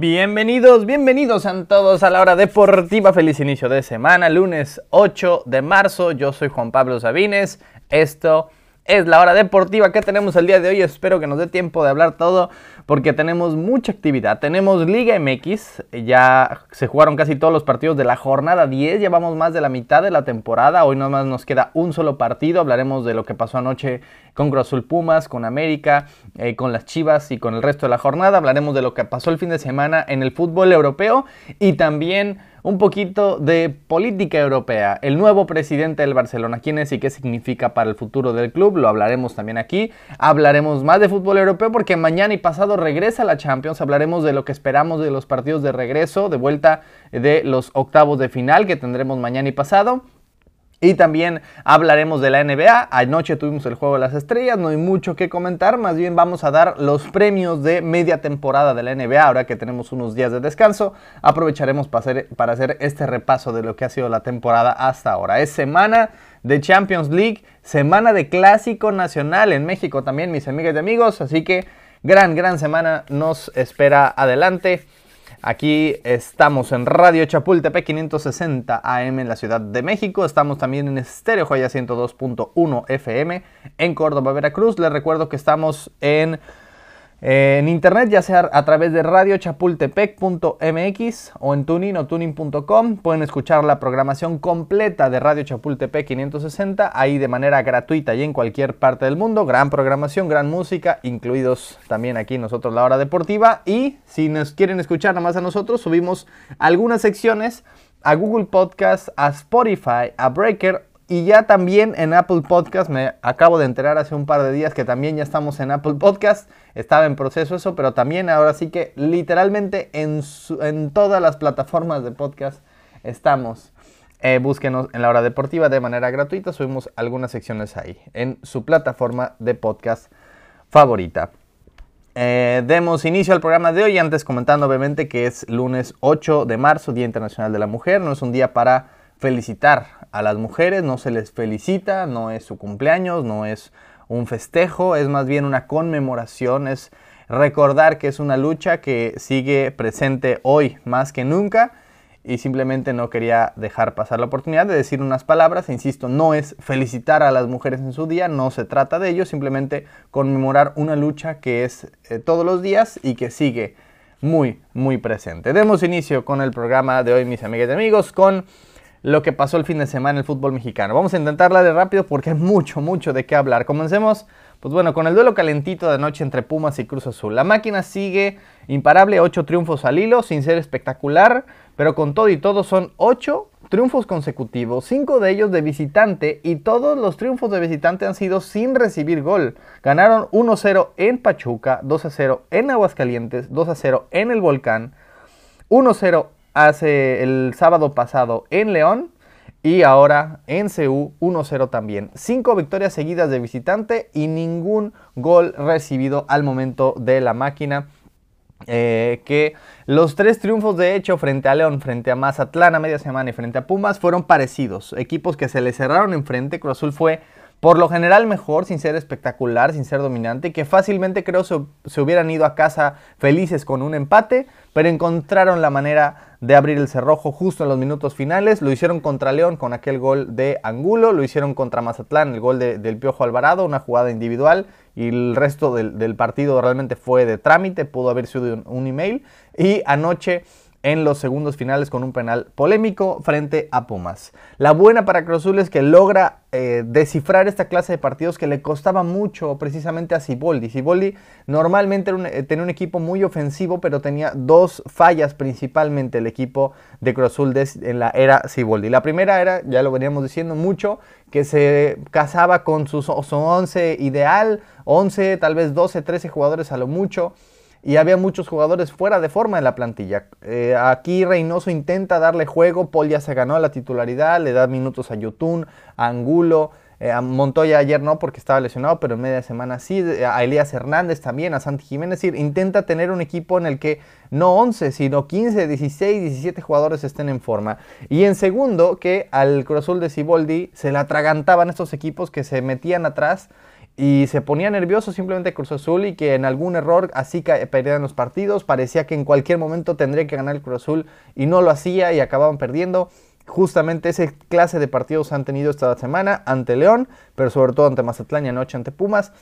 Bienvenidos, bienvenidos a todos a la hora deportiva. Feliz inicio de semana, lunes 8 de marzo. Yo soy Juan Pablo Sabines. Esto es la hora deportiva que tenemos el día de hoy. Espero que nos dé tiempo de hablar todo porque tenemos mucha actividad. Tenemos Liga MX, ya se jugaron casi todos los partidos de la jornada 10, llevamos más de la mitad de la temporada. Hoy nomás nos queda un solo partido. Hablaremos de lo que pasó anoche con Cruz Pumas, con América, eh, con las Chivas y con el resto de la jornada. Hablaremos de lo que pasó el fin de semana en el fútbol europeo y también un poquito de política europea. El nuevo presidente del Barcelona, quién es y qué significa para el futuro del club, lo hablaremos también aquí. Hablaremos más de fútbol europeo porque mañana y pasado regresa la Champions. Hablaremos de lo que esperamos de los partidos de regreso, de vuelta de los octavos de final que tendremos mañana y pasado. Y también hablaremos de la NBA. Anoche tuvimos el juego de las estrellas, no hay mucho que comentar, más bien vamos a dar los premios de media temporada de la NBA, ahora que tenemos unos días de descanso. Aprovecharemos para hacer, para hacer este repaso de lo que ha sido la temporada hasta ahora. Es semana de Champions League, semana de Clásico Nacional en México también, mis amigas y amigos, así que gran, gran semana nos espera adelante. Aquí estamos en Radio Chapultepec 560 AM en la Ciudad de México. Estamos también en Estéreo Joya 102.1 FM en Córdoba, Veracruz. Les recuerdo que estamos en en internet, ya sea a través de radiochapultepec.mx o en tuning o tuning.com, pueden escuchar la programación completa de Radio Chapultepec 560 ahí de manera gratuita y en cualquier parte del mundo. Gran programación, gran música, incluidos también aquí nosotros la hora deportiva. Y si nos quieren escuchar nada más a nosotros, subimos algunas secciones a Google Podcast, a Spotify, a Breaker y ya también en Apple Podcast, me acabo de enterar hace un par de días que también ya estamos en Apple Podcast. Estaba en proceso eso, pero también ahora sí que literalmente en, todas las plataformas de podcast estamos. Eh, búsquenos en la hora deportiva de manera gratuita. Subimos algunas secciones ahí en su plataforma de podcast favorita. Eh, demos inicio al programa de hoy, antes comentando obviamente que es lunes 8 de marzo, Día Internacional de la Mujer. No es un día para felicitar a las mujeres, no se les felicita, no es su cumpleaños, no es un festejo, es más bien una conmemoración, es recordar que es una lucha que sigue presente hoy más que nunca y simplemente no quería dejar pasar la oportunidad de decir unas palabras, insisto, no es felicitar a las mujeres en su día, no se trata de ello, simplemente conmemorar una lucha que es eh, todos los días y que sigue muy, muy presente. Demos inicio con el programa de hoy, mis amigas y amigos, con lo que pasó el fin de semana en el fútbol mexicano. Vamos a intentarla de rápido porque hay mucho, mucho de qué hablar. Comencemos, pues bueno, con el duelo calentito de noche entre Pumas y Cruz Azul. La máquina sigue imparable, ocho triunfos al hilo, sin ser espectacular, pero con todo y todo son ocho triunfos consecutivos, cinco de ellos de visitante y todos los triunfos de visitante han sido sin recibir gol. Ganaron 1-0 en Pachuca, 2-0 en Aguascalientes, 2-0 en el Volcán, 1-0 hace el sábado pasado en León y ahora en CU 1-0 también. Cinco victorias seguidas de visitante y ningún gol recibido al momento de la máquina. Eh, que los tres triunfos de hecho frente a León, frente a Mazatlán a media semana y frente a Pumas fueron parecidos. Equipos que se le cerraron enfrente. Cruz Azul fue por lo general mejor, sin ser espectacular, sin ser dominante, que fácilmente creo se, se, hubieran ido a casa felices con un empate, pero encontraron la manera de abrir el cerrojo justo en los minutos finales. Lo hicieron contra León con aquel gol de Angulo, lo hicieron contra Mazatlán, el gol de, del Piojo Alvarado, una jugada individual, y el resto del, partido realmente fue de trámite, pudo haber sido un email. Y anoche en los segundos finales con un penal polémico frente a Pumas. La buena para Cruz es que logra eh, descifrar esta clase de partidos que le costaba mucho precisamente a Ciboldi. Ciboldi normalmente eh, tenía un equipo muy ofensivo, pero tenía dos fallas principalmente el equipo de Cruz en la era Ciboldi. La primera era, ya lo veníamos diciendo mucho, que se casaba con su 11 ideal, 11, tal vez 12, 13 jugadores a lo mucho y había muchos jugadores fuera de forma en la plantilla. Eh, aquí Reynoso intenta darle juego, Paul ya se ganó la titularidad, le da minutos a Yotun, a Angulo, eh, a Montoya ayer no porque estaba lesionado, pero en media semana sí, a Elías Hernández también, a Santi Jiménez, decir, intenta tener un equipo en el que no 11, sino 15, 16, 17 jugadores estén en forma. Y en segundo, que al Cruz Azul de Ciboldi se le atragantaban estos equipos que se metían atrás y se ponía nervioso simplemente Cruz Azul y que en algún error así perdían los partidos. Parecía que en cualquier momento tendría que ganar el Cruz Azul y no lo hacía y acababan perdiendo. Justamente ese clase de partidos han tenido esta semana ante León, pero sobre todo ante Mazatlán y anoche ante Pumas.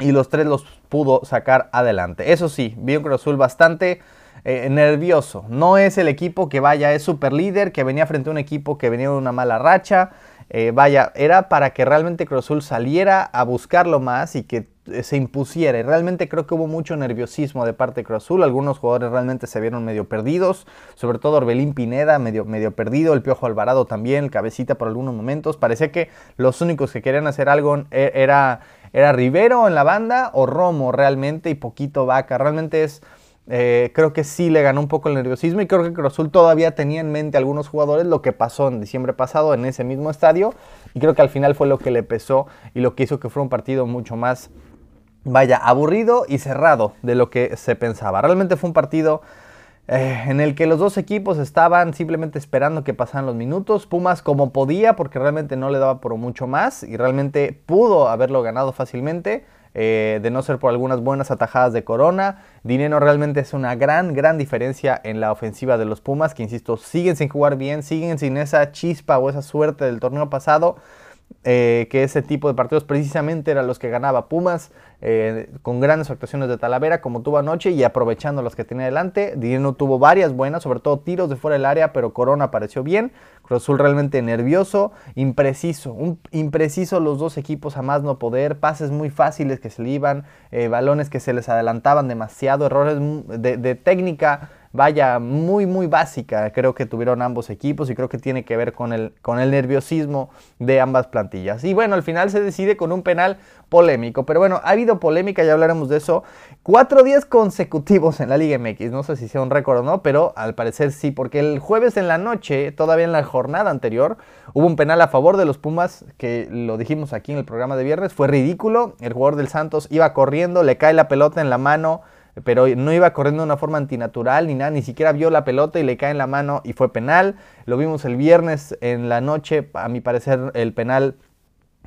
Y los tres los pudo sacar adelante. Eso sí, vi un Cruz Azul bastante eh, nervioso. No es el equipo que vaya, es super líder, que venía frente a un equipo que venía de una mala racha. Eh, vaya, era para que realmente Cruz saliera a buscarlo más y que eh, se impusiera. Y realmente creo que hubo mucho nerviosismo de parte de Cruz. Algunos jugadores realmente se vieron medio perdidos, sobre todo Orbelín Pineda, medio, medio perdido, el Piojo Alvarado también, el Cabecita por algunos momentos. Parecía que los únicos que querían hacer algo era, era Rivero en la banda o Romo realmente y poquito Vaca. Realmente es eh, creo que sí le ganó un poco el nerviosismo y creo que Cruz todavía tenía en mente algunos jugadores lo que pasó en diciembre pasado en ese mismo estadio y creo que al final fue lo que le pesó y lo que hizo que fuera un partido mucho más, vaya, aburrido y cerrado de lo que se pensaba. Realmente fue un partido eh, en el que los dos equipos estaban simplemente esperando que pasaran los minutos. Pumas como podía porque realmente no le daba por mucho más y realmente pudo haberlo ganado fácilmente. Eh, de no ser por algunas buenas atajadas de Corona. Dinero realmente es una gran, gran diferencia en la ofensiva de los Pumas, que insisto, siguen sin jugar bien, siguen sin esa chispa o esa suerte del torneo pasado. Eh, que ese tipo de partidos precisamente eran los que ganaba Pumas, eh, con grandes actuaciones de Talavera, como tuvo anoche, y aprovechando las que tenía adelante. Dinero tuvo varias buenas, sobre todo tiros de fuera del área, pero Corona apareció bien. Cruz Azul realmente nervioso, impreciso, impreciso los dos equipos a más no poder, pases muy fáciles que se le iban, eh, balones que se les adelantaban demasiado, errores de, de técnica vaya, muy, muy básica, creo que tuvieron ambos equipos y creo que tiene que ver con el, con el nerviosismo de ambas plantillas. Y bueno, al final se decide con un penal polémico, pero bueno, ha habido polémica, ya hablaremos de eso, cuatro días consecutivos en la Liga MX, no sé si sea un récord o no, pero al parecer sí, porque el jueves en la noche, todavía en la jornada anterior, hubo un penal a favor de los Pumas, que lo dijimos aquí en el programa de viernes, fue ridículo, el jugador del Santos iba corriendo, le cae la pelota en la mano, pero no iba corriendo de una forma antinatural ni nada, ni siquiera vio la pelota y le cae en la mano y fue penal. Lo vimos el viernes en la noche, a mi parecer el penal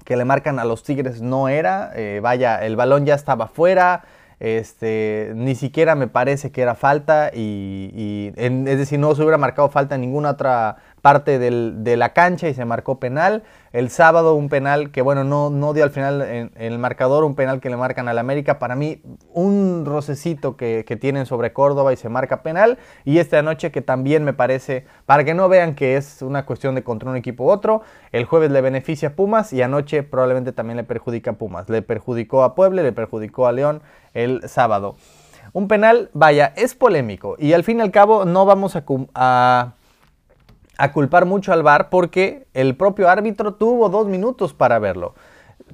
que le marcan a los Tigres no era, eh, vaya, el balón ya estaba fuera, este, ni siquiera me parece que era falta y, es decir, no se hubiera marcado falta en ninguna otra parte de la cancha y se marcó penal. El sábado un penal que, bueno, no, no dio al final en, el marcador, un penal que le marcan al América. Para mí, un rocecito que, tienen sobre Córdoba y se marca penal. Y esta noche que también me parece, para que no vean que es una cuestión de contra un equipo u otro, el jueves le beneficia a Pumas y anoche probablemente también le perjudica a Pumas. Le perjudicó a Puebla, le perjudicó a León el sábado. Un penal, vaya, es polémico y al fin y al cabo no vamos a, a a culpar mucho al VAR porque el propio árbitro tuvo dos minutos para verlo.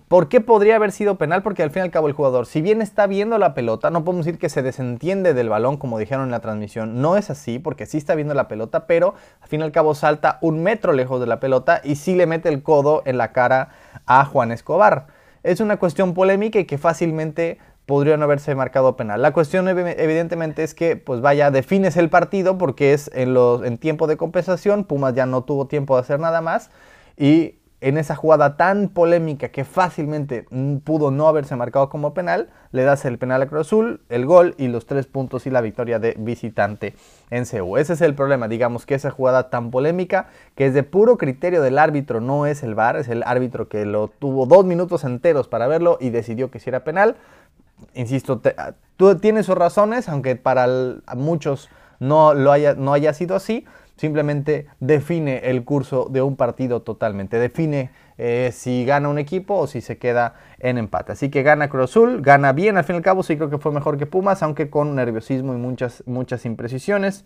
¿Por qué podría haber sido penal? Porque al fin y al cabo el jugador, si bien está viendo la pelota, no podemos decir que se desentiende del balón como dijeron en la transmisión. No es así, porque sí está viendo la pelota, pero al fin y al cabo salta un metro lejos de la pelota y sí le mete el codo en la cara a Juan Escobar. Es una cuestión polémica y que fácilmente podría no haberse marcado penal. La cuestión evidentemente es que, pues vaya, defines el partido porque es en, los, tiempo de compensación, Pumas ya no tuvo tiempo de hacer nada más y en esa jugada tan polémica que fácilmente pudo no haberse marcado como penal, le das el penal a Cruz Azul, el gol y los tres puntos y la victoria de visitante en CEU. Ese es el problema, digamos que esa jugada tan polémica, que es de puro criterio del árbitro, no es el VAR, es el árbitro que lo tuvo dos minutos enteros para verlo y decidió que si era penal, insisto, ah, tú tienes sus razones, aunque para muchos no, lo haya, no haya sido así, simplemente define el curso de un partido totalmente, define eh, si gana un equipo o si se queda en empate. Así que gana Cruz Azul, gana bien, al fin y al cabo sí creo que fue mejor que Pumas, aunque con nerviosismo y muchas, muchas imprecisiones.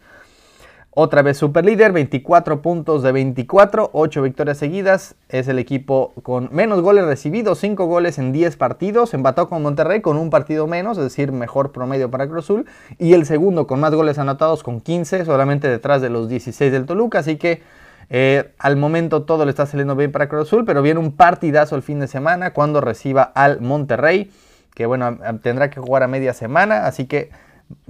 Otra vez super líder, 24 puntos de 24, 8 victorias seguidas. Es el equipo con menos goles recibidos, 5 goles en 10 partidos. Empató con Monterrey con un partido menos, es decir, mejor promedio para Cruz Azul. Y el segundo con más goles anotados con 15, solamente detrás de los 16 del Toluca. Así que eh, al momento todo le está saliendo bien para Cruz Azul, pero viene un partidazo el fin de semana cuando reciba al Monterrey, que bueno, tendrá que jugar a media semana. Así que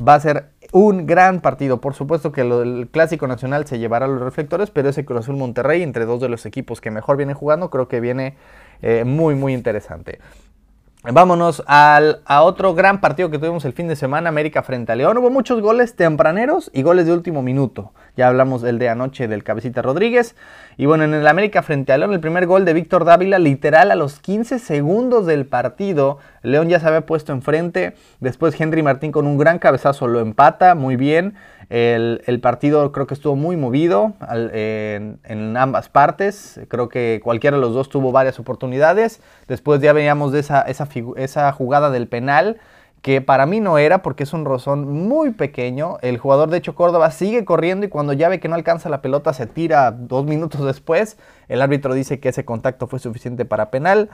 va a ser un gran partido. Por supuesto que el Clásico Nacional se llevará los reflectores, pero ese Cruz Azul Monterrey, entre dos de los equipos que mejor vienen jugando, creo que viene eh, muy, muy interesante. Vámonos al, a otro gran partido que tuvimos el fin de semana, América frente a León. Hubo muchos goles tempraneros y goles de último minuto. Ya hablamos del de anoche del Cabecita Rodríguez. Y bueno, en el América frente a León, el primer gol de Víctor Dávila, literal a los 15 segundos del partido. León ya se había puesto enfrente. Después Henry Martín con un gran cabezazo lo empata muy bien. El, partido creo que estuvo muy movido en, ambas partes. Creo que cualquiera de los dos tuvo varias oportunidades. Después ya veníamos de esa, esa, esa jugada del penal que para mí no era porque es un rozón muy pequeño. El jugador de hecho Córdoba sigue corriendo y cuando ya ve que no alcanza la pelota se tira dos minutos después. El árbitro dice que ese contacto fue suficiente para penal.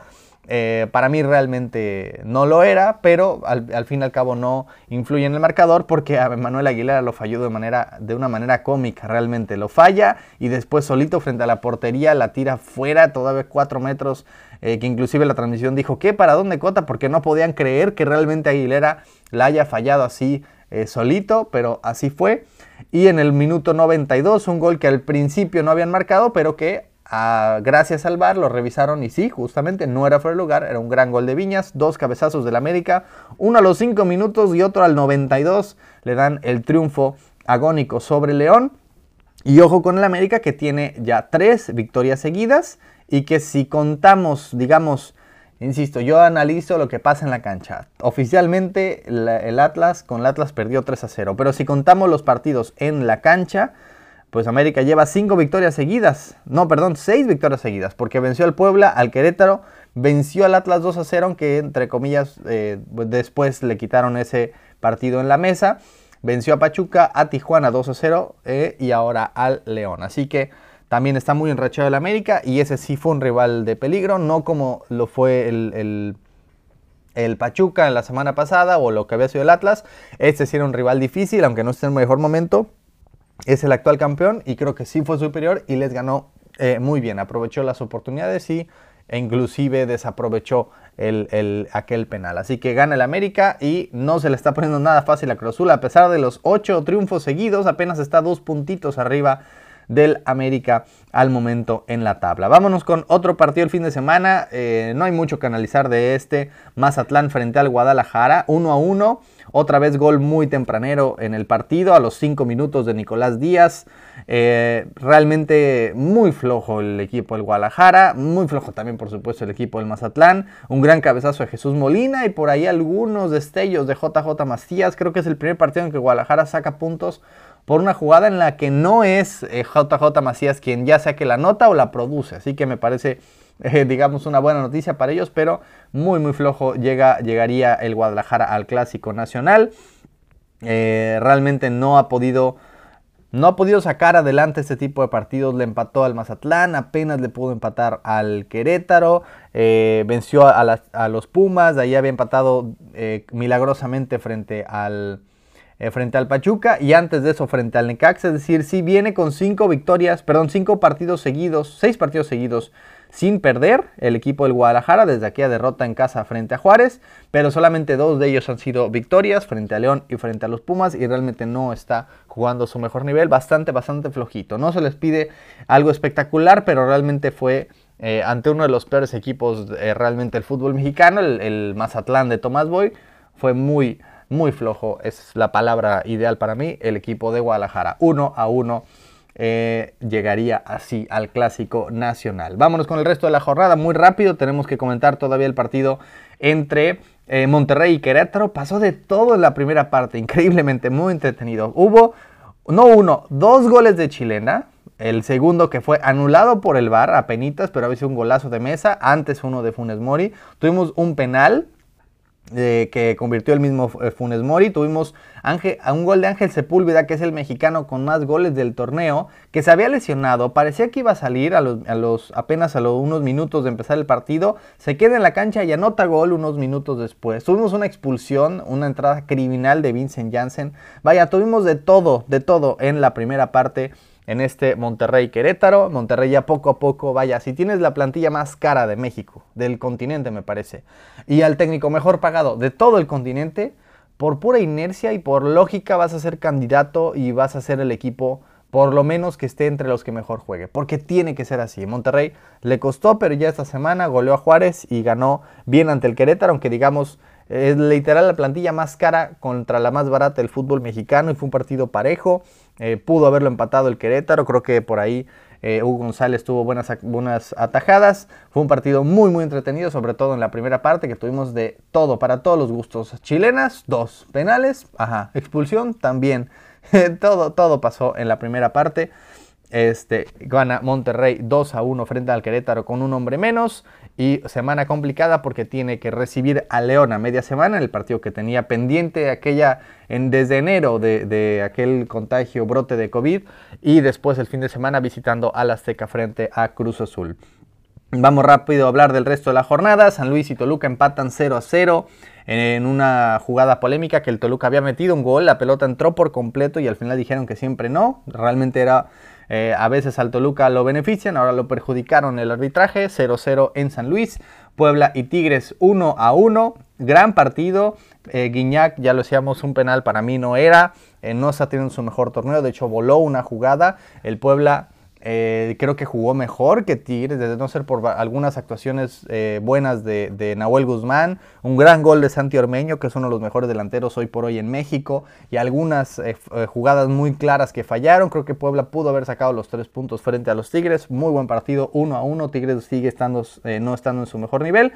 Eh, para mí realmente no lo era, pero al, fin y al cabo no influye en el marcador porque a Manuel Aguilera lo falló de, manera, de una manera cómica, realmente lo falla y después solito frente a la portería la tira fuera, todavía cuatro metros, eh, que inclusive la transmisión dijo que para dónde cota porque no podían creer que realmente Aguilera la haya fallado así eh, solito, pero así fue. Y en el minuto 92 un gol que al principio no habían marcado, pero que gracias al VAR lo revisaron y sí, justamente no era fuera de lugar, era un gran gol de Viñas, dos cabezazos del América, uno a los 5 minutos y otro al 92, le dan el triunfo agónico sobre León. Y ojo con el América que tiene ya tres victorias seguidas y que si contamos, digamos, insisto, yo analizo lo que pasa en la cancha. Oficialmente el Atlas con el Atlas perdió 3 a 0, pero si contamos los partidos en la cancha, pues América lleva cinco victorias seguidas. No, perdón, seis victorias seguidas, porque venció al Puebla, al Querétaro, venció al Atlas 2 a 0, aunque entre comillas eh, después le quitaron ese partido en la mesa. Venció a Pachuca, a Tijuana 2 a 0 eh, y ahora al León. Así que también está muy enrachado el América y ese sí fue un rival de peligro, no como lo fue el, el Pachuca en la semana pasada o lo que había sido el Atlas. Este sí era un rival difícil, aunque no esté en el mejor momento es el actual campeón y creo que sí fue superior y les ganó eh, muy bien. Aprovechó las oportunidades y e inclusive desaprovechó el, aquel penal. Así que gana el América y no se le está poniendo nada fácil a Cruz Azul. A pesar de los ocho triunfos seguidos, apenas está dos puntitos arriba del América al momento en la tabla. Vámonos con otro partido el fin de semana. Eh, no hay mucho que analizar de este. Mazatlán frente al Guadalajara. 1 a 1. Otra vez gol muy tempranero en el partido, a los 5 minutos de Nicolás Díaz. Eh, realmente muy flojo el equipo del Guadalajara, muy flojo también por supuesto el equipo del Mazatlán. Un gran cabezazo de Jesús Molina y por ahí algunos destellos de JJ Macías. Creo que es el primer partido en que Guadalajara saca puntos por una jugada en la que no es JJ eh, Macías quien ya sea que la nota o la produce. Así que me parece, eh, digamos, una buena noticia para ellos, pero muy, muy flojo llega, llegaría el Guadalajara al Clásico Nacional. Eh, realmente no ha podido... No ha podido sacar adelante este tipo de partidos. Le empató al Mazatlán, apenas le pudo empatar al Querétaro, venció a, los Pumas, de ahí había empatado milagrosamente frente al, eh, frente al Pachuca y antes de eso frente al Necaxa. Es decir, si viene con cinco victorias, perdón, cinco partidos seguidos, seis partidos seguidos sin perder el equipo del Guadalajara desde aquella derrota en casa frente a Juárez, pero solamente dos de ellos han sido victorias frente a León y frente a los Pumas y realmente no está jugando su mejor nivel, bastante, bastante flojito. No se les pide algo espectacular, pero realmente fue eh, ante uno de los peores equipos eh, realmente del fútbol mexicano, el, el Mazatlán de Tomás Boy, fue muy muy flojo, es la palabra ideal para mí, el equipo de Guadalajara. Uno a uno eh, llegaría así al clásico nacional. Vámonos con el resto de la jornada, muy rápido, tenemos que comentar todavía el partido entre eh, Monterrey y Querétaro. Pasó de todo en la primera parte, increíblemente, muy entretenido. Hubo, no uno, dos goles de chilena. El segundo que fue anulado por el VAR a penitas, pero había sido un golazo de mesa. Antes uno de Funes Mori. Tuvimos un penal que convirtió el mismo eh, Funes Mori. Tuvimos a un gol de Ángel Sepúlveda, que es el mexicano con más goles del torneo, que se había lesionado. Parecía que iba a salir a los, apenas a los unos minutos de empezar el partido. Se queda en la cancha y anota gol unos minutos después. Tuvimos una expulsión, una entrada criminal de Vincent Janssen. Vaya, tuvimos de todo, de todo en la primera parte en este Monterrey Querétaro. Monterrey ya poco a poco, vaya, si tienes la plantilla más cara de México, del continente me parece, y al técnico mejor pagado de todo el continente, por pura inercia y por lógica vas a ser candidato y vas a ser el equipo por lo menos que esté entre los que mejor juegue, porque tiene que ser así. Monterrey le costó, pero ya esta semana goleó a Juárez y ganó bien ante el Querétaro, aunque digamos es literal la plantilla más cara contra la más barata del fútbol mexicano y fue un partido parejo. Eh, pudo haberlo empatado el Querétaro, creo que por ahí eh, Hugo González tuvo buenas, buenas atajadas. Fue un partido muy, muy entretenido, sobre todo en la primera parte, que tuvimos de todo, para todos los gustos. Chilenas, dos. Penales, ajá. Expulsión, también. todo, todo pasó en la primera parte. Este, gana Monterrey 2 a 1 frente al Querétaro con un hombre menos. Y semana complicada porque tiene que recibir a León a media semana, el partido que tenía pendiente aquella en, desde enero de, aquel contagio, brote de COVID. Y después el fin de semana visitando al Azteca frente a Cruz Azul. Vamos rápido a hablar del resto de la jornada. San Luis y Toluca empatan 0 a 0 en una jugada polémica que el Toluca había metido un gol, la pelota entró por completo y al final dijeron que siempre no. Realmente era eh, a veces al Toluca lo benefician, ahora lo perjudicaron el arbitraje, 0-0 en San Luis. Puebla y Tigres 1 a 1. Gran partido. Eh, Guiñac, ya lo decíamos, un penal para mí no era. Eh, no está teniendo su mejor torneo. De hecho, voló una jugada. El Puebla eh, creo que jugó mejor que Tigres, desde no ser por algunas actuaciones eh, buenas de, Nahuel Guzmán, un gran gol de Santi Ormeño, que es uno de los mejores delanteros hoy por hoy en México, y algunas eh, jugadas muy claras que fallaron. Creo que Puebla pudo haber sacado los tres puntos frente a los Tigres. Muy buen partido, uno a uno. Tigres sigue estando, no estando en su mejor nivel.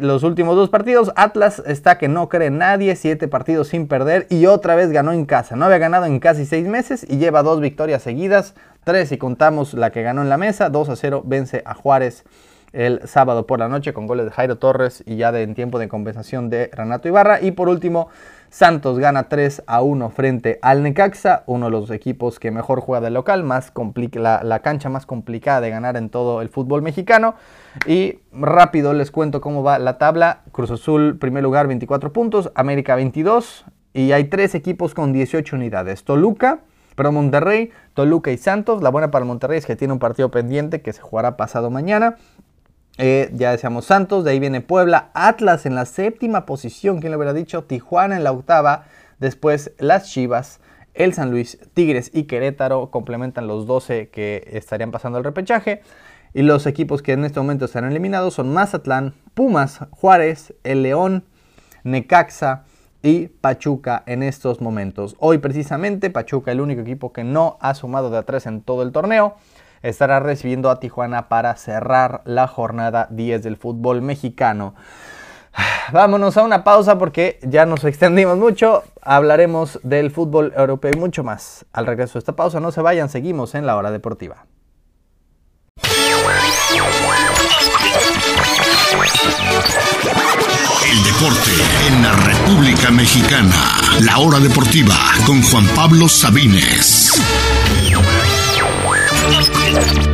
Los últimos dos partidos, Atlas está que no cree nadie, siete partidos sin perder y otra vez ganó en casa. No había ganado en casi seis meses y lleva dos victorias seguidas. 3 si contamos la que ganó en la mesa. 2 a 0 vence a Juárez el sábado por la noche con goles de Jairo Torres y ya de, en tiempo de compensación de Renato Ibarra. Y por último, Santos gana 3 a 1 frente al Necaxa, uno de los equipos que mejor juega de local, más la, la, cancha más complicada de ganar en todo el fútbol mexicano. Y rápido les cuento cómo va la tabla. Cruz Azul, primer lugar, 24 puntos, América 22 y hay tres equipos con 18 unidades. Toluca, pero Monterrey, Toluca y Santos. La buena para Monterrey es que tiene un partido pendiente que se jugará pasado mañana. Eh, ya decíamos Santos, de ahí viene Puebla, Atlas en la séptima posición, ¿quién le hubiera dicho? Tijuana en la octava, después las Chivas, el San Luis, Tigres y Querétaro complementan los 12 que estarían pasando el repechaje. Y los equipos que en este momento están eliminados son Mazatlán, Pumas, Juárez, el León, Necaxa, y Pachuca en estos momentos. Hoy precisamente Pachuca, el único equipo que no ha sumado de a en todo el torneo, estará recibiendo a Tijuana para cerrar la jornada 10 del fútbol mexicano. Vámonos a una pausa porque ya nos extendimos mucho. Hablaremos del fútbol europeo y mucho más. Al regreso de esta pausa, no se vayan, seguimos en la hora deportiva. El deporte en la República Mexicana. La hora deportiva con Juan Pablo Sabines. Thank you.